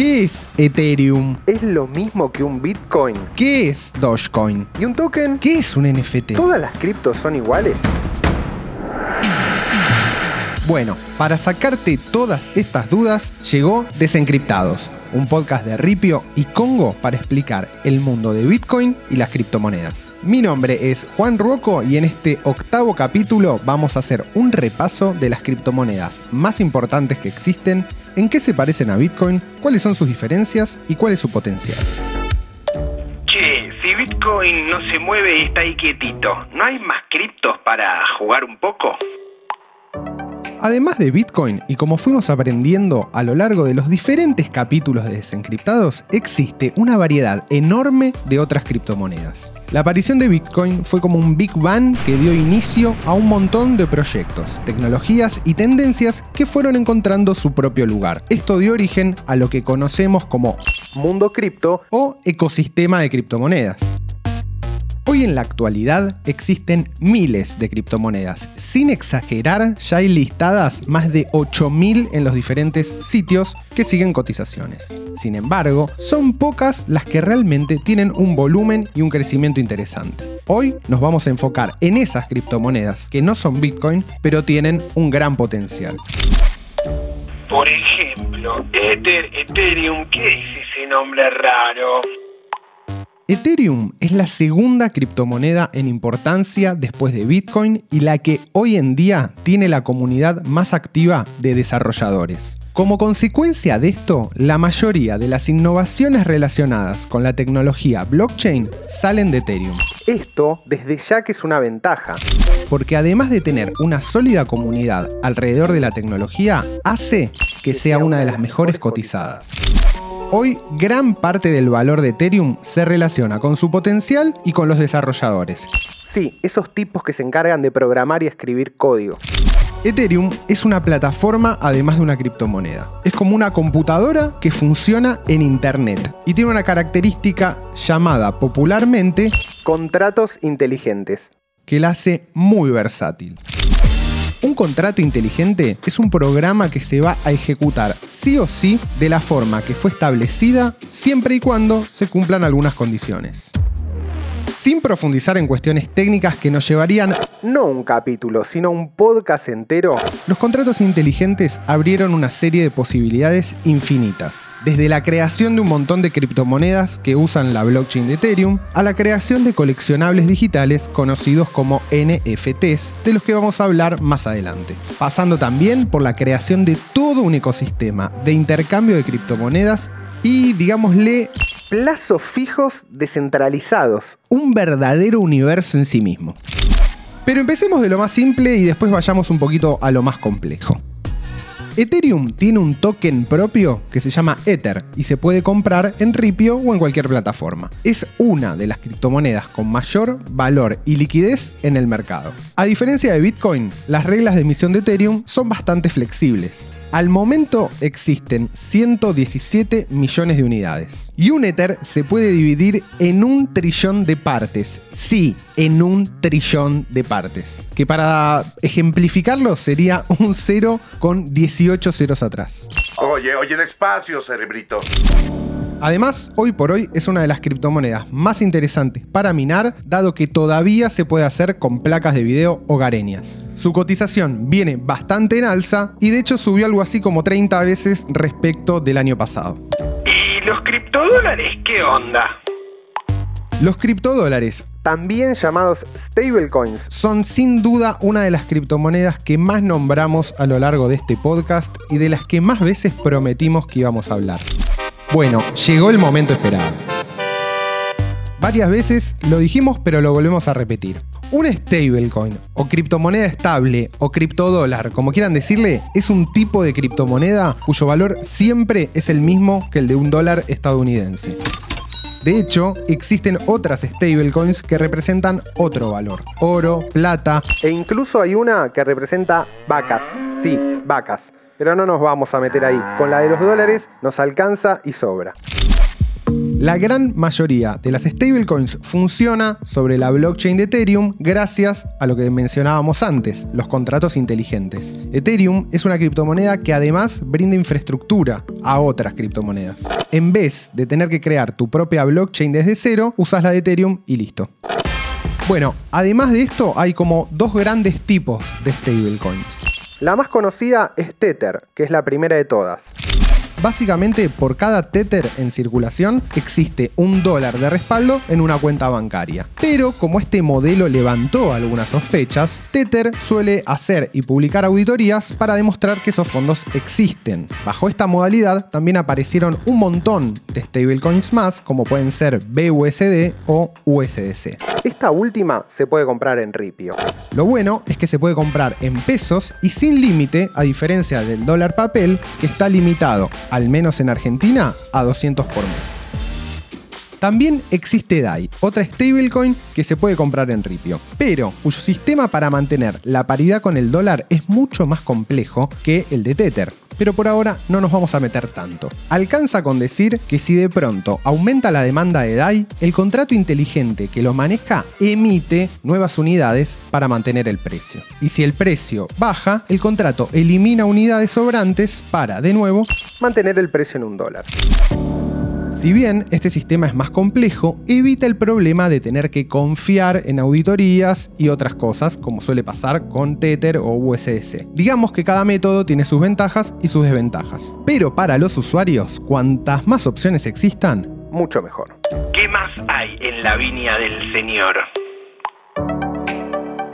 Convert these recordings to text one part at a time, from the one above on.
¿Qué es Ethereum? ¿Es lo mismo que un Bitcoin? ¿Qué es Dogecoin? ¿Y un token? ¿Qué es un NFT? ¿Todas las criptos son iguales? Bueno, para sacarte todas estas dudas, llegó Desencriptados, un podcast de Ripio y Congo para explicar el mundo de Bitcoin y las criptomonedas. Mi nombre es Juan Ruoco y en este octavo capítulo vamos a hacer un repaso de las criptomonedas más importantes que existen, en qué se parecen a Bitcoin, cuáles son sus diferencias y cuál es su potencial. Che, si Bitcoin no se mueve y está ahí quietito, ¿no hay más criptos para jugar un poco? Además de Bitcoin, y como fuimos aprendiendo a lo largo de los diferentes capítulos de Desencriptados, existe una variedad enorme de otras criptomonedas. La aparición de Bitcoin fue como un Big Bang que dio inicio a un montón de proyectos, tecnologías y tendencias que fueron encontrando su propio lugar. Esto dio origen a lo que conocemos como Mundo cripto o ecosistema de criptomonedas. Hoy en la actualidad existen miles de criptomonedas. Sin exagerar, ya hay listadas más de 8.000 en los diferentes sitios que siguen cotizaciones. Sin embargo, son pocas las que realmente tienen un volumen y un crecimiento interesante. Hoy nos vamos a enfocar en esas criptomonedas que no son Bitcoin, pero tienen un gran potencial. Por ejemplo, Ether, Ethereum, ¿qué es ese nombre raro? Ethereum es la segunda criptomoneda en importancia después de Bitcoin y la que hoy en día tiene la comunidad más activa de desarrolladores. Como consecuencia de esto, la mayoría de las innovaciones relacionadas con la tecnología blockchain salen de Ethereum. Esto desde ya que es una ventaja. Porque además de tener una sólida comunidad alrededor de la tecnología, hace que sea una de las mejores cotizadas. Hoy gran parte del valor de Ethereum se relaciona con su potencial y con los desarrolladores. Sí, esos tipos que se encargan de programar y escribir código. Ethereum es una plataforma además de una criptomoneda. Es como una computadora que funciona en Internet y tiene una característica llamada popularmente Contratos inteligentes. que la hace muy versátil. Un contrato inteligente es un programa que se va a ejecutar sí o sí de la forma que fue establecida siempre y cuando se cumplan algunas condiciones. Sin profundizar en cuestiones técnicas que nos llevarían, No un capítulo, sino un podcast entero. los contratos inteligentes abrieron una serie de posibilidades infinitas. Desde la creación de un montón de criptomonedas que usan la blockchain de Ethereum, a la creación de coleccionables digitales conocidos como NFTs, de los que vamos a hablar más adelante. Pasando también por la creación de todo un ecosistema de intercambio de criptomonedas y, digámosle, Plazos fijos descentralizados. un verdadero universo en sí mismo. Pero empecemos de lo más simple y después vayamos un poquito a lo más complejo. Ethereum tiene un token propio que se llama Ether y se puede comprar en Ripio o en cualquier plataforma. Es una de las criptomonedas con mayor valor y liquidez en el mercado. A diferencia de Bitcoin, las reglas de emisión de Ethereum son bastante flexibles. Al momento existen 117 millones de unidades. Y un Ether se puede dividir en un trillón de partes. Sí, en un trillón de partes. Que para ejemplificarlo sería un 0 con 18 ceros atrás. Oye, oye, despacio, cerebrito. Además, hoy por hoy es una de las criptomonedas más interesantes para minar, dado que todavía se puede hacer con placas de video hogareñas. Su cotización viene bastante en alza y de hecho subió algo así como 30 veces respecto del año pasado. ¿Y los criptodólares qué onda? Los criptodólares También llamados stablecoins. son sin duda una de las criptomonedas que más nombramos a lo largo de este podcast y de las que más veces prometimos que íbamos a hablar. Bueno, llegó el momento esperado. Varias veces lo dijimos pero lo volvemos a repetir. Un stablecoin o criptomoneda estable o criptodólar, como quieran decirle, es un tipo de criptomoneda cuyo valor siempre es el mismo que el de un dólar estadounidense. De hecho, existen otras stablecoins que representan otro valor. Oro, plata, E incluso hay una que representa vacas. Sí, vacas. Pero no nos vamos a meter ahí. Con la de los dólares nos alcanza y sobra. La gran mayoría de las stablecoins funciona sobre la blockchain de Ethereum gracias a lo que mencionábamos antes, los contratos inteligentes. Ethereum es una criptomoneda que además brinda infraestructura a otras criptomonedas. En vez de tener que crear tu propia blockchain desde cero, usas la de Ethereum y listo. Bueno, además de esto hay como dos grandes tipos de stablecoins. La más conocida es Tether, que es la primera de todas. Básicamente, por cada Tether en circulación existe un dólar de respaldo en una cuenta bancaria. Pero como este modelo levantó algunas sospechas, Tether suele hacer y publicar auditorías para demostrar que esos fondos existen. Bajo esta modalidad también aparecieron un montón de stablecoins más, como pueden ser BUSD o USDC. Esta última se puede comprar en Ripio. Lo bueno es que se puede comprar en pesos y sin límite, a diferencia del dólar papel, que está limitado al menos en Argentina, a 200 por mes. También existe DAI, otra stablecoin que se puede comprar en Ripio, pero cuyo sistema para mantener la paridad con el dólar es mucho más complejo que el de Tether. Pero por ahora no nos vamos a meter tanto. Alcanza con decir que si de pronto aumenta la demanda de DAI, el contrato inteligente que lo maneja emite nuevas unidades para mantener el precio. Y si el precio baja, el contrato elimina unidades sobrantes para, de nuevo, Mantener el precio en un dólar. Si bien este sistema es más complejo, evita el problema de tener que confiar en auditorías y otras cosas, como suele pasar con Tether o USDC. Digamos que cada método tiene sus ventajas y sus desventajas. Pero para los usuarios, cuantas más opciones existan, Mucho mejor. ¿Qué más hay en la viña del señor?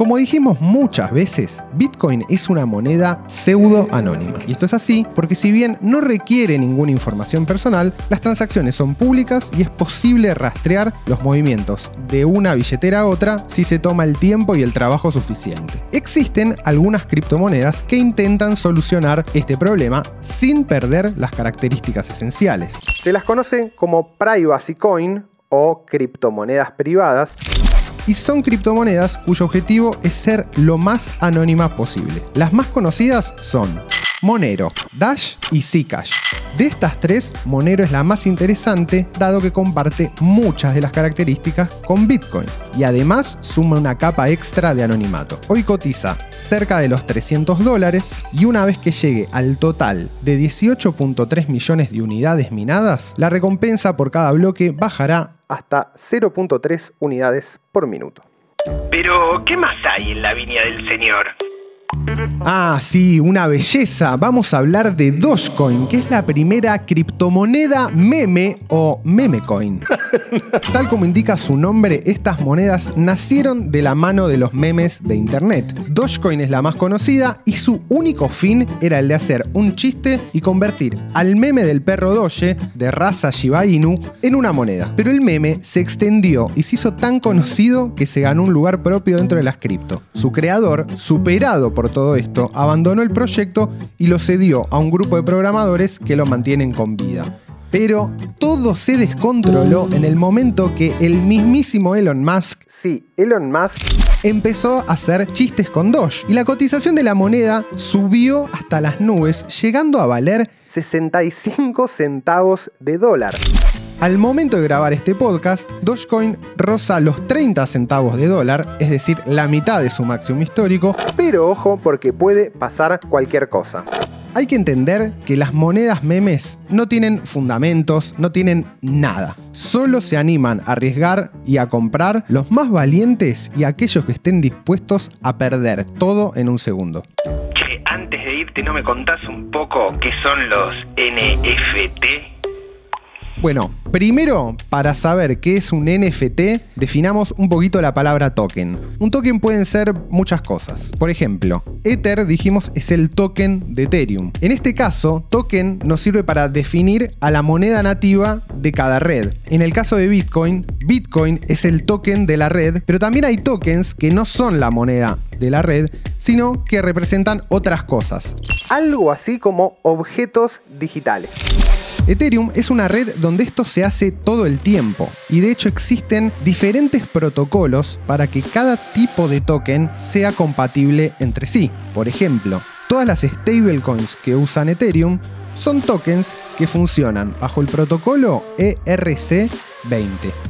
Como dijimos muchas veces, Bitcoin es una moneda pseudo anónima. Y esto es así porque si bien no requiere ninguna información personal, las transacciones son públicas y es posible rastrear los movimientos de una billetera a otra si se toma el tiempo y el trabajo suficiente. Existen algunas criptomonedas que intentan solucionar este problema sin perder las características esenciales. Se las conoce como Privacy Coin o criptomonedas privadas y son criptomonedas cuyo objetivo es ser lo más anónima posible. Las más conocidas son Monero, Dash y Zcash. De estas tres, Monero es la más interesante dado que comparte muchas de las características con Bitcoin y además suma una capa extra de anonimato. Hoy cotiza cerca de los 300 dólares y una vez que llegue al total de 18.3 millones de unidades minadas, la recompensa por cada bloque bajará hasta 0.3 unidades por minuto. Pero, ¿qué más hay en la viña del señor? Ah, sí, una belleza. Vamos a hablar de Dogecoin, que es la primera criptomoneda meme o memecoin. Tal como indica su nombre, estas monedas nacieron de la mano de los memes de internet. Dogecoin es la más conocida y su único fin era el de hacer un chiste y convertir al meme del perro Doge de raza Shiba Inu en una moneda. Pero el meme se extendió y se hizo tan conocido que se ganó un lugar propio dentro de las cripto. Su creador, superado por todo esto, abandonó el proyecto y lo cedió a un grupo de programadores que lo mantienen con vida. Pero todo se descontroló en el momento que el mismísimo Elon Musk Sí, Elon Musk empezó a hacer chistes con Doge y la cotización de la moneda subió hasta las nubes, llegando a valer 65 centavos de dólar. Al momento de grabar este podcast, Dogecoin roza los 30 centavos de dólar, es decir, la mitad de su máximo histórico. Pero ojo porque puede pasar cualquier cosa. Hay que entender que las monedas memes no tienen fundamentos, no tienen nada. Solo se animan a arriesgar y a comprar los más valientes y aquellos que estén dispuestos a perder todo en un segundo. Antes de irte, ¿no me contás un poco qué son los NFT? Bueno, primero, para saber qué es un NFT, definamos un poquito la palabra token. Un token pueden ser muchas cosas. Por ejemplo, Ether, dijimos, es el token de Ethereum. En este caso, token nos sirve para definir a la moneda nativa de cada red. En el caso de Bitcoin, Bitcoin es el token de la red, pero también hay tokens que no son la moneda de la red, sino que representan otras cosas. Algo así como objetos digitales. Ethereum es una red donde esto se hace todo el tiempo y de hecho existen diferentes protocolos para que cada tipo de token sea compatible entre sí. Por ejemplo, todas las stablecoins que usan Ethereum son tokens que funcionan bajo el protocolo ERC20.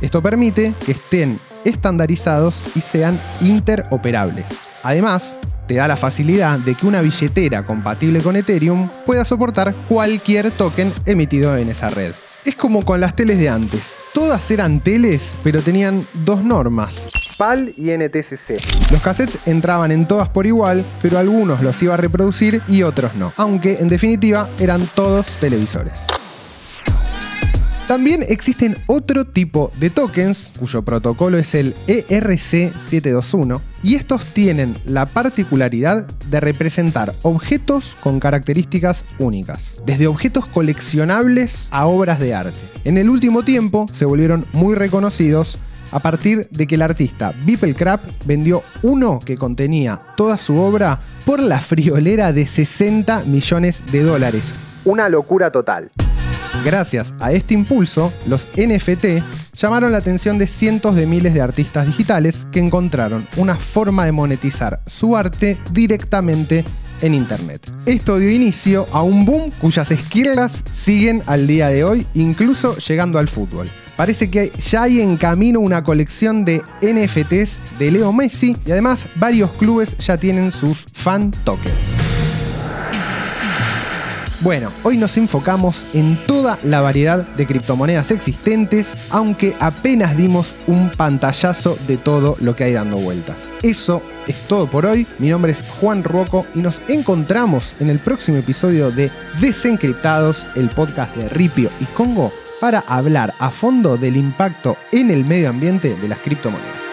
Esto permite que estén estandarizados y sean interoperables. Además, te da la facilidad de que una billetera compatible con Ethereum pueda soportar cualquier token emitido en esa red. Es como con las teles de antes. Todas eran teles, pero tenían dos normas. PAL y NTCC. Los cassettes entraban en todas por igual, pero algunos los iba a reproducir y otros no. Aunque en definitiva eran todos televisores. También existen otro tipo de tokens, cuyo protocolo es el ERC721, y estos tienen la particularidad de representar objetos con características únicas, desde objetos coleccionables a obras de arte. En el último tiempo se volvieron muy reconocidos a partir de que el artista Crab vendió uno que contenía toda su obra por la friolera de 60 millones de dólares. Una locura total. Gracias a este impulso, los NFT llamaron la atención de cientos de miles de artistas digitales que encontraron una forma de monetizar su arte directamente en Internet. Esto dio inicio a un boom cuyas esquirlas siguen al día de hoy, incluso llegando al fútbol. Parece que ya hay en camino una colección de NFTs de Leo Messi y además varios clubes ya tienen sus fan tokens. Bueno, hoy nos enfocamos en toda la variedad de criptomonedas existentes, aunque apenas dimos un pantallazo de todo lo que hay dando vueltas. Eso es todo por hoy. Mi nombre es Juan Ruoco y nos encontramos en el próximo episodio de Desencriptados, el podcast de Ripio y Congo, para hablar a fondo del impacto en el medio ambiente de las criptomonedas.